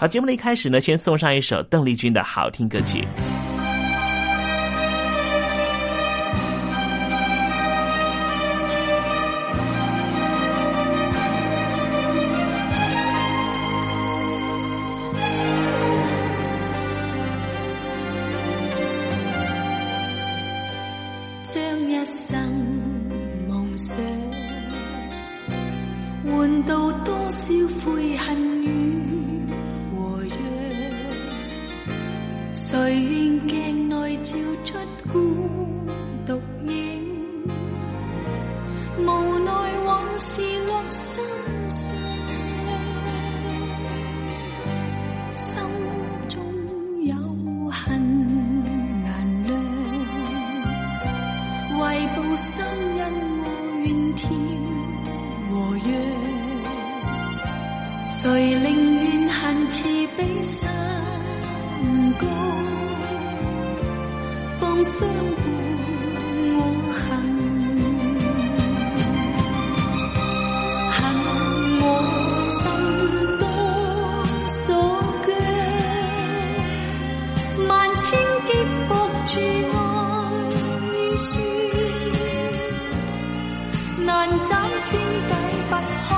好，节目的一开始呢，先送上一首邓丽君的好听歌曲。将一生梦想，换到多少悔恨与。随愿镜内照出孤独影，无奈往事落心上，心中有恨难量，为报心恩我怨天和怨，谁令怨恨慈悲心高？难斩断解不开，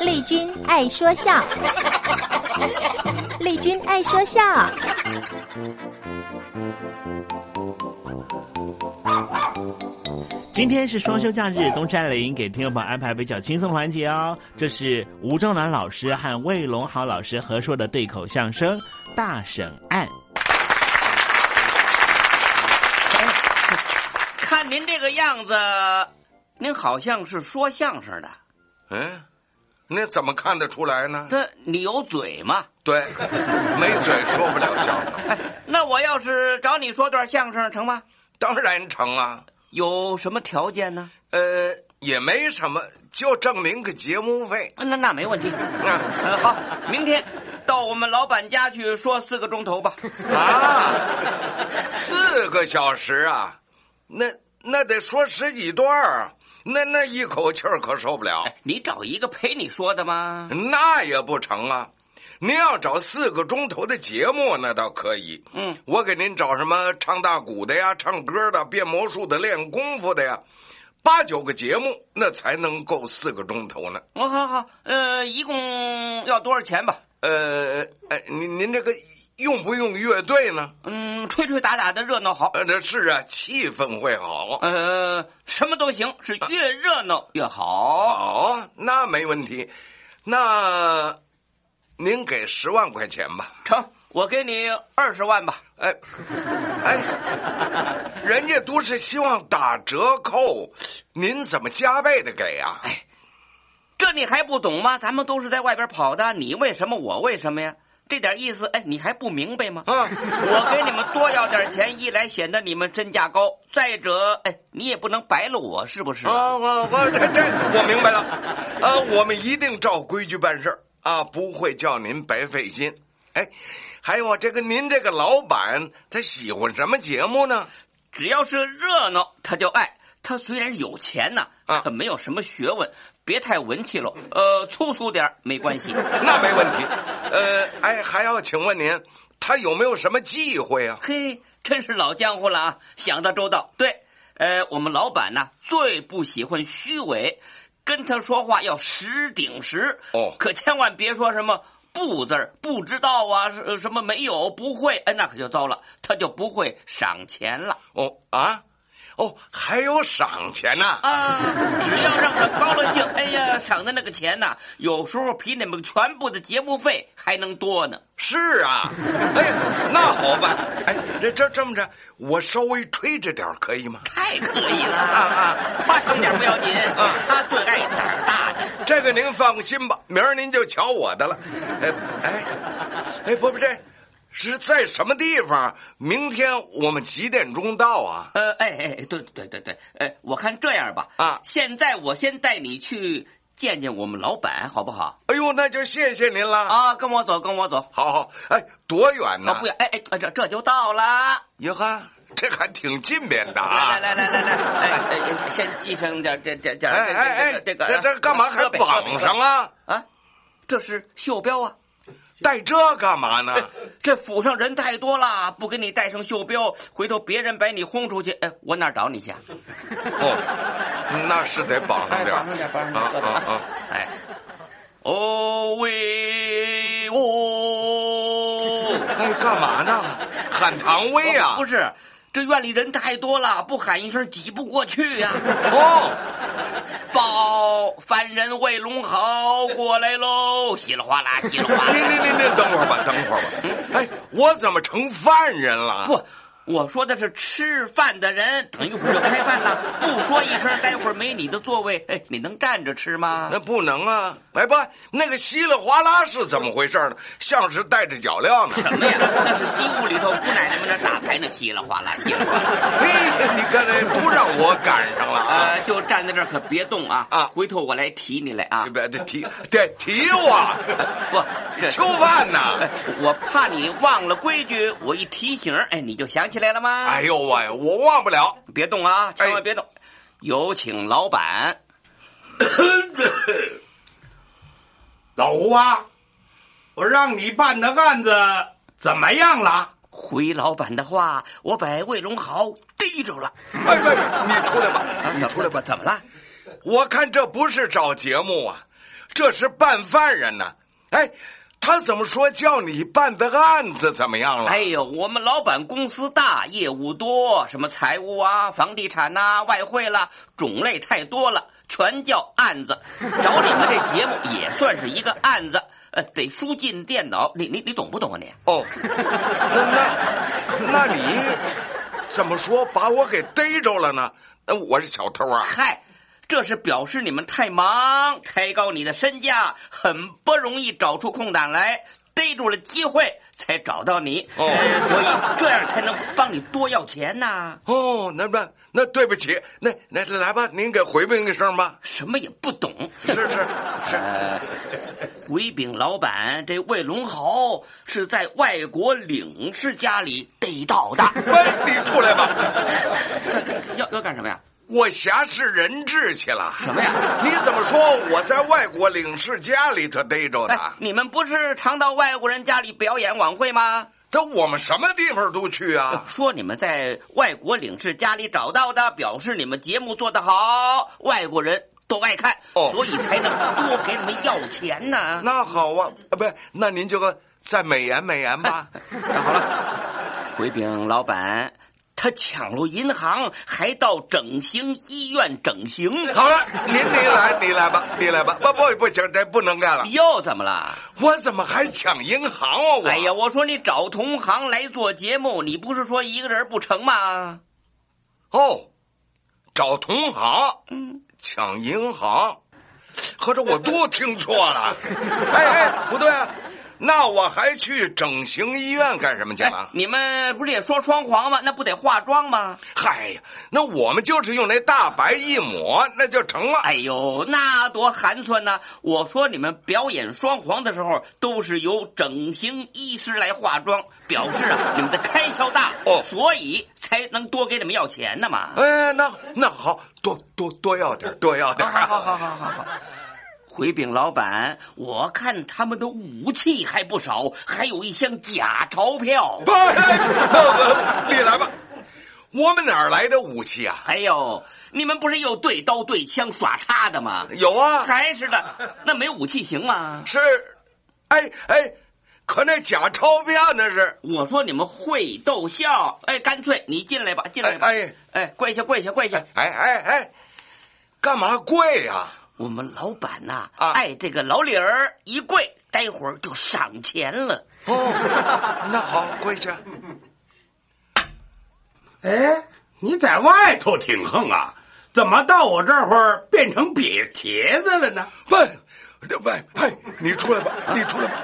丽君爱说笑，丽君爱说笑。今天是双休假日，东山林给听众朋友安排比较轻松的环节哦。这是吴正南老师和魏龙豪老师合说的对口相声《大审案》。看您这个样子，您好像是说相声的。嗯，那怎么看得出来呢？这你有嘴吗？对，没嘴说不了相声。哎，那我要是找你说段相声成吗？当然成啊。有什么条件呢？呃，也没什么，就证明个节目费。那那没问题。嗯，呃，好，明天到到我们老板家去说四个钟头吧。啊，四个小时啊，那那得说十几段儿，那那一口气儿可受不了。你找一个陪你说的吗？那也不成啊！您要找四个钟头的节目，那倒可以。嗯，我给您找什么唱大鼓的呀，唱歌的，变魔术的，练功夫的呀，八九个节目，那才能够四个钟头呢。哦，好好，呃，一共要多少钱吧？呃，哎，您您这个用不用乐队呢？嗯，吹吹打打的热闹好。呃，这是啊，气氛会好。呃，什么都行，是越热闹越好。好，那没问题。那您给十万块钱吧。成，我给你二十万吧。哎，哎，人家都是希望打折扣，您怎么加倍的给啊？哎，这你还不懂吗？咱们都是在外边跑的，你为什么，我为什么呀？这点意思，哎，你还不明白吗？啊，我给你们多要点钱，一来显得你们身价高，再者，哎，你也不能白了我，是不是？啊，我我这这我明白了，啊，我们一定照规矩办事啊，不会叫您白费心。哎，还有啊，这个您这个老板他喜欢什么节目呢？只要是热闹，他就爱。他虽然有钱呐，啊，可没有什么学问，别太文气喽。呃，粗俗点没关系，那没问题。呃，哎，还要请问您，他有没有什么忌讳啊？嘿，真是老江湖了啊，想得周到。对，呃，我们老板呢最不喜欢虚伪，跟他说话要实顶实。哦，可千万别说什么不字儿，不知道啊，什什么没有，不会，哎，那可就糟了，他就不会赏钱了。哦啊。哦，还有赏钱呢！啊，只要让他高了兴，哎呀，赏的那个钱呐，有时候比你们全部的节目费还能多呢。是啊，哎，那好办，哎，这这这么着，我稍微吹着点可以吗？太可以了啊啊！夸张点不要紧啊，他最爱胆大的。这个您放心吧，明儿您就瞧我的了。哎哎哎，不不这。是在什么地方？明天我们几点钟到啊？呃，哎哎，对对对对，哎，我看这样吧，啊，现在我先带你去见见我们老板，好不好？哎呦，那就谢谢您了啊！跟我走，跟我走。好好，哎，多远呢？不远，哎哎，这这就到了。哟呵，这还挺近边的啊！来来来来来，哎，先系上点这这这，哎哎哎，这个这这干嘛还绑上啊？啊，这是袖标啊。带这干嘛呢？这府上人太多了，不给你带上袖标，回头别人把你轰出去，哎，我哪找你去？哦，那是得绑上点，绑上点，绑上点啊啊！哎，哦喂哦，哎，干嘛呢？喊唐威啊？不是，这院里人太多了，不喊一声挤不过去呀。哦。报犯人魏龙豪过来喽！稀里哗啦，稀里哗啦。您您您您等会儿吧，等会儿吧。哎，我怎么成犯人了？不，我说的是吃饭的人，等一会儿就开饭了。不说一声，待会儿没你的座位，哎，你能站着吃吗？那不能啊！哎不，那个稀里哗啦是怎么回事呢？像是带着脚镣呢。什么呀？那是西屋里头姑奶奶们那打牌呢，稀里哗啦，稀里哗啦。嘿，你看这都让我赶上了啊！呃，就站在这儿，可别动啊！啊，回头我来提你来啊！别得提，得提我！不，囚犯呐！我怕你忘了规矩，我一提醒，哎，你就想起来了吗？哎呦喂，我忘不了！别动啊，千万别动！有请老板。老吴啊，我让你办的案子怎么样了？回老板的话，我把魏龙豪逮着了。哎哎，你出来吧，你出来吧。怎么了？我看这不是找节目啊，这是办犯人呢。哎，他怎么说叫你办的案子怎么样了？哎呦，我们老板公司大，业务多，什么财务啊、房地产呐、外汇啦，种类太多了，全叫案子。找你们这节目也算是一个案子。呃，得输进电脑，你你你懂不懂啊你？哦，那那你怎么说把我给逮着了呢？呃，我是小偷啊！嗨，这是表示你们太忙，抬高你的身价，很不容易找出空档来，逮住了机会才找到你。哦，所以这样才能帮你多要钱呐。哦，那那那对不起，那那来吧，您给回禀一声吧。什么也不懂，是是是。呃，回禀老板，这魏龙豪是在外国领事家里逮到的。喂，你出来吧。要要干什么呀？我挟持人质去了。什么呀？你怎么说我在外国领事家里头逮着的？你们不是常到外国人家里表演晚会吗？这我们什么地方都去啊！说你们在外国领事家里找到的，表示你们节目做得好，外国人都爱看，哦、所以才能多给你们要钱呢。那好啊，啊，不是，那您就再美言美言吧。那 好了，回禀老板。他抢了银行，还到整形医院整形。好了，您您来，你来吧，你来吧。不不不行，这不能干了。又怎么了？我怎么还抢银行啊？我哎呀，我说你找同行来做节目，你不是说一个人不成吗？哦，找同行，嗯，抢银行，合着我都听错了。哎哎，不对啊。那我还去整形医院干什么去了？哎、你们不是也说双簧吗？那不得化妆吗？嗨呀，那我们就是用那大白一抹，那就成了。哎呦，那多寒酸呐！我说你们表演双簧的时候，都是由整形医师来化妆，表示啊 你们的开销大，哦，所以才能多给你们要钱的嘛。哎，那那好多多多要点，多要点。好好好好好好。回禀老板，我看他们的武器还不少，还有一箱假钞票。不，你来吧，我们哪儿来的武器啊？哎呦，你们不是有对刀对枪耍叉的吗？有啊，还是的，那没武器行吗？是，哎哎，可那假钞票那是。我说你们会逗笑，哎，干脆你进来吧，进来吧。哎哎，跪下跪下跪下。哎哎哎，干嘛跪呀、啊？我们老板呐、啊，爱这个老李儿一跪，待会儿就赏钱了。哦，那好，跪下。哎，你在外头挺横啊，怎么到我这会儿变成瘪茄子了呢？喂，喂，哎，你出来吧，你出来吧。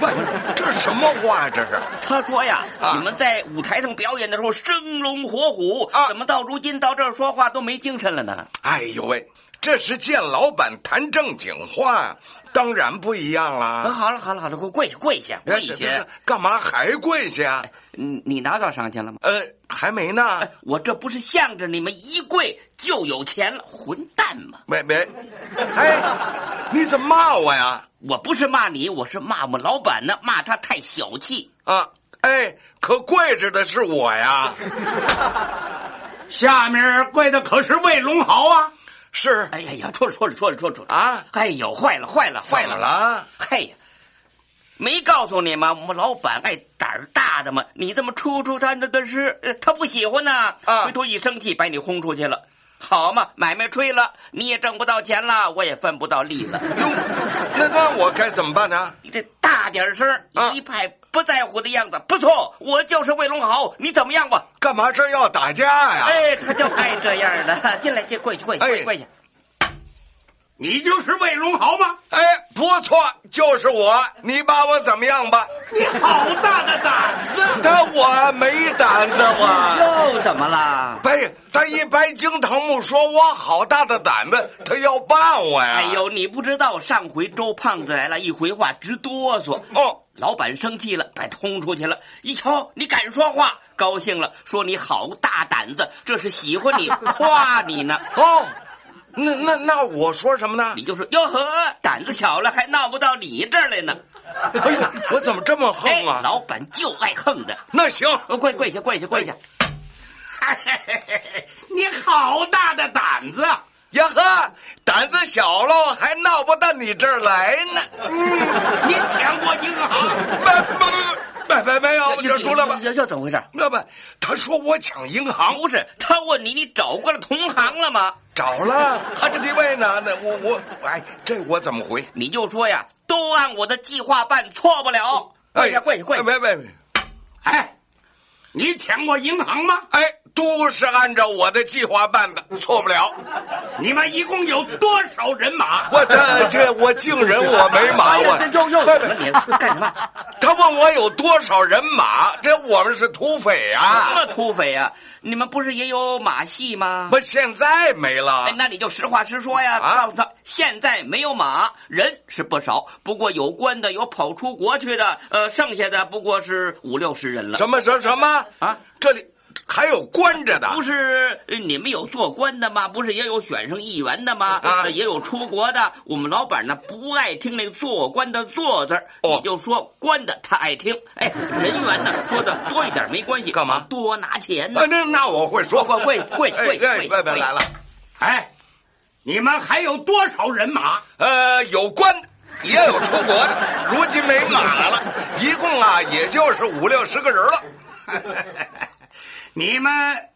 喂，这是什么话呀？这是？他说呀，啊、你们在舞台上表演的时候生龙活虎，啊、怎么到如今到这儿说话都没精神了呢？哎呦喂！这是见老板谈正经话，当然不一样啦。啊、好了好了好了，给我跪下跪下跪下！干嘛还跪下？你你拿到赏钱了吗？呃，还没呢、哎。我这不是向着你们一跪就有钱了，混蛋吗！没没，哎，你怎么骂我呀？我不是骂你，我是骂我们老板呢，骂他太小气啊！哎，可跪着的是我呀。下面跪的可是魏龙豪啊！是，哎呀呀，错了错了错了错了啊！哎呦，坏了坏了坏了了！嘿呀，没告诉你吗？我们老板爱胆儿大的嘛，你这么出出他那个是，呃他不喜欢呢。啊，回头一生气把你轰出去了，好嘛，买卖吹了，你也挣不到钱了，我也分不到利了。哟，那那我该怎么办呢？你这大点声，啊、一派不在乎的样子。不错，我就是魏龙豪，你怎么样吧？干嘛这要打架呀？哎，他就爱这样的。进来，进跪去，跪去，跪下，跪下。你就是魏荣豪吗？哎，不错，就是我。你把我怎么样吧？你好大的胆子！但我没胆子，我又怎么了？白他一白惊堂木说我好大的胆子，他要办我呀！哎呦，你不知道，上回周胖子来了，一回话直哆嗦。哦，老板生气了，把他轰出去了。一瞧，你敢说话，高兴了，说你好大胆子，这是喜欢你，夸你呢。哦。那那那我说什么呢？你就说哟呵，胆子小了还闹不到你这儿来呢。哎呀，我怎么这么横啊？哎、老板就爱横的。那行，跪跪下，跪下，跪下。你好大的胆子呀呵！胆子小喽，还闹不到你这儿来呢。嗯，你抢过银行？不不不，没没没有，就出来吧。这这怎么回事？那不，他说我抢银行，不是他问你，你找过了同行了吗？找了，他这几位呢？那我我哎，这我怎么回？你就说呀，都按我的计划办，错不了。哎呀，跪下，跪下！别别别！哎，你抢过银行吗？哎，都是按照我的计划办的，错不了。你们一共有多少人马？我这这我敬人我没马，我又又怎么你干什么？他问我有多少人马，这我们是土匪什啊！么土匪啊？你们不是也有马戏吗？不，现在没了哎，。那你就实话实说呀，啊告诉他现在没有马，人是不少，不过有关的有跑出国去的，呃，剩下的不过是五六十人了。什么什么什么啊？这里还有关着的？不是呃你们有做官的吗？不是也有选上议员的吗？啊呃也有出国的。我们老板呢不爱听那个做官的“做”字儿，哦你就说官的他爱听。哎，人员呢说的多一点没关系，干嘛多拿钱呢啊，？那那我会说。跪跪跪哎跪哎，跪别别来了。哎，你们还有多少人马？呃，有官，也有出国的，如今没马了，一共啊，也就是五六十个人了。你们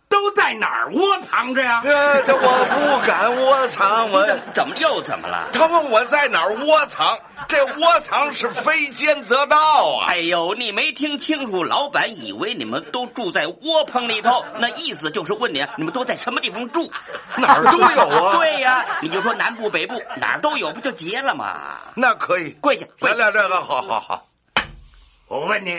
都在哪儿窝藏着呀？呃，这我不敢窝藏，我怎么又怎么了？他问我在哪儿窝藏，这窝藏是非奸则盗啊！哎呦，你没听清楚，老板以为你们都住在窝棚里头，那意思就是问你，你们都在什么地方住？哪儿都有啊 对呀、你就说南部、北部哪儿都有，不就结了吗？那可以，跪下，跪下！来来，这个好好好。我问你，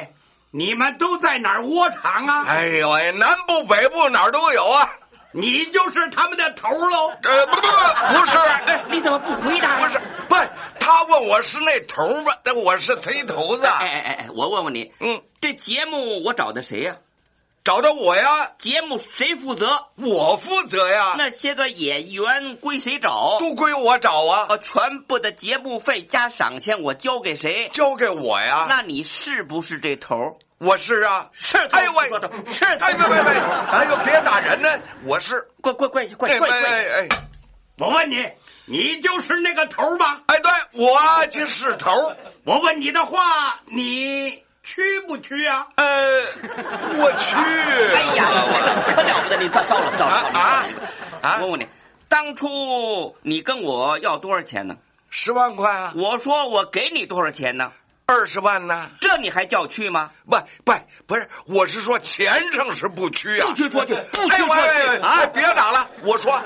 你们都在哪儿窝藏啊？哎呦喂，南部北部哪儿都有啊！你就是他们的头喽？呃，不不不，不是，哎，你怎么不回答呀？不是，不，他问我是那头儿吧？那我是贼头子。哎哎哎哎，我问问你，嗯，这节目我找的谁呀、找到我呀，节目谁负责？我负责呀，那些个演员归谁找？都归我找啊，呃，全部的节目费加赏钱我交给谁？交给我呀。那你是不是这头儿？我是啊，是头哎呦喂说的是哎别别别，哎呦别打人呢，我是，跪跪跪跪哎跪跪！哎哎，我问你，你就是那个头吧？哎，对我就是头儿。我问你的话，你去不去啊？呃，我去。哎呀，可了不得！你糟糟了糟了糟了啊啊！问问你，当初你跟我要多少钱呢？十万块啊，我说我给你多少钱呢？二十万呢？这你还叫去吗？不不不是，我是说钱上是不屈啊，不去说去，不哎去说喂喂去啊！别打了，我说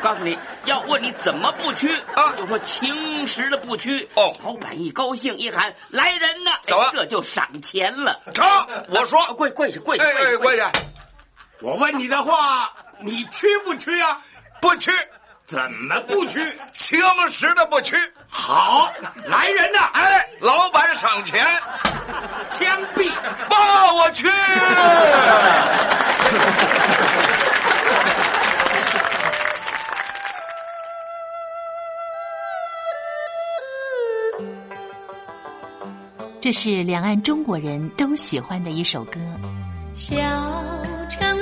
告诉你要问你怎么不屈啊就说情实的不屈。哦老板一高兴一喊来人呐，走这就赏钱了。成，我说跪跪下跪下跪跪下，我问你的话，你去不去啊？不屈，怎么不去？情实的不屈。好，来人呐！哎，老板赏钱，枪毙！爸，我去。这是两岸中国人都喜欢的一首歌。小城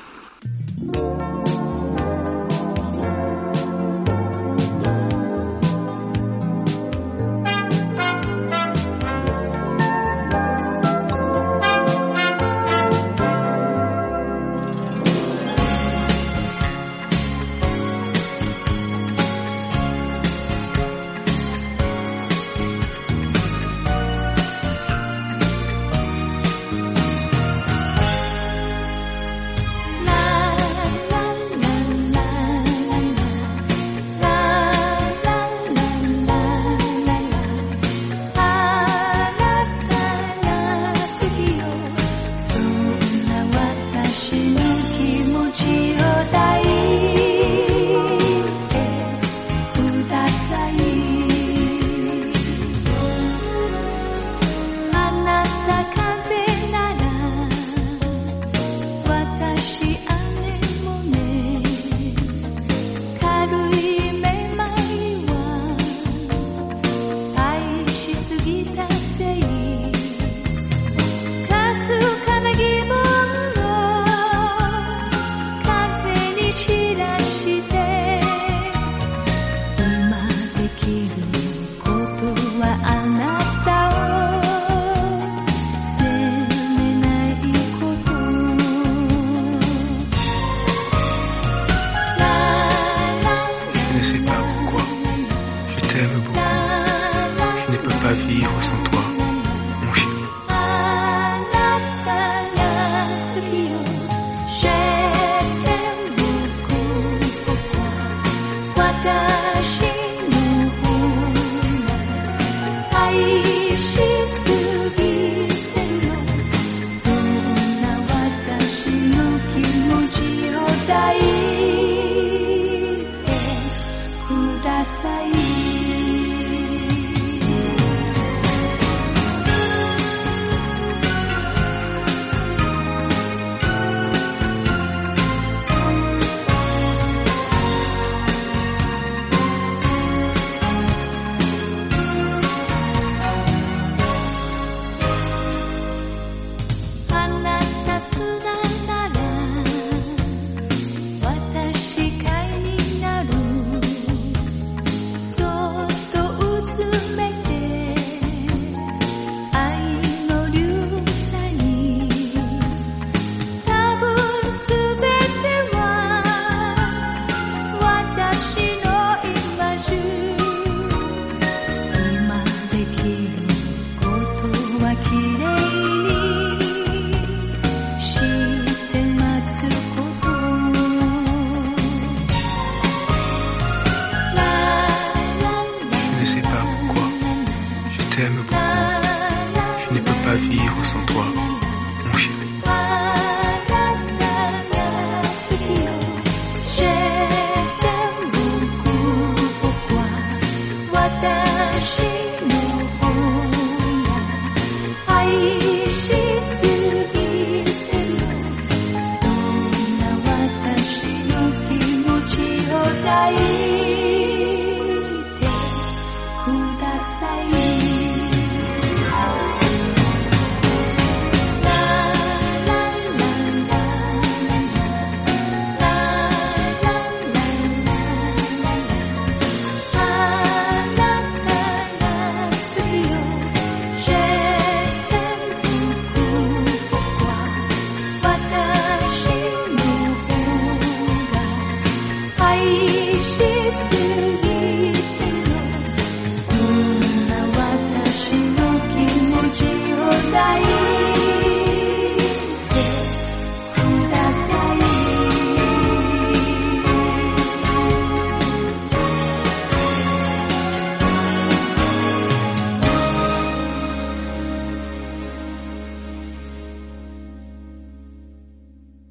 在意。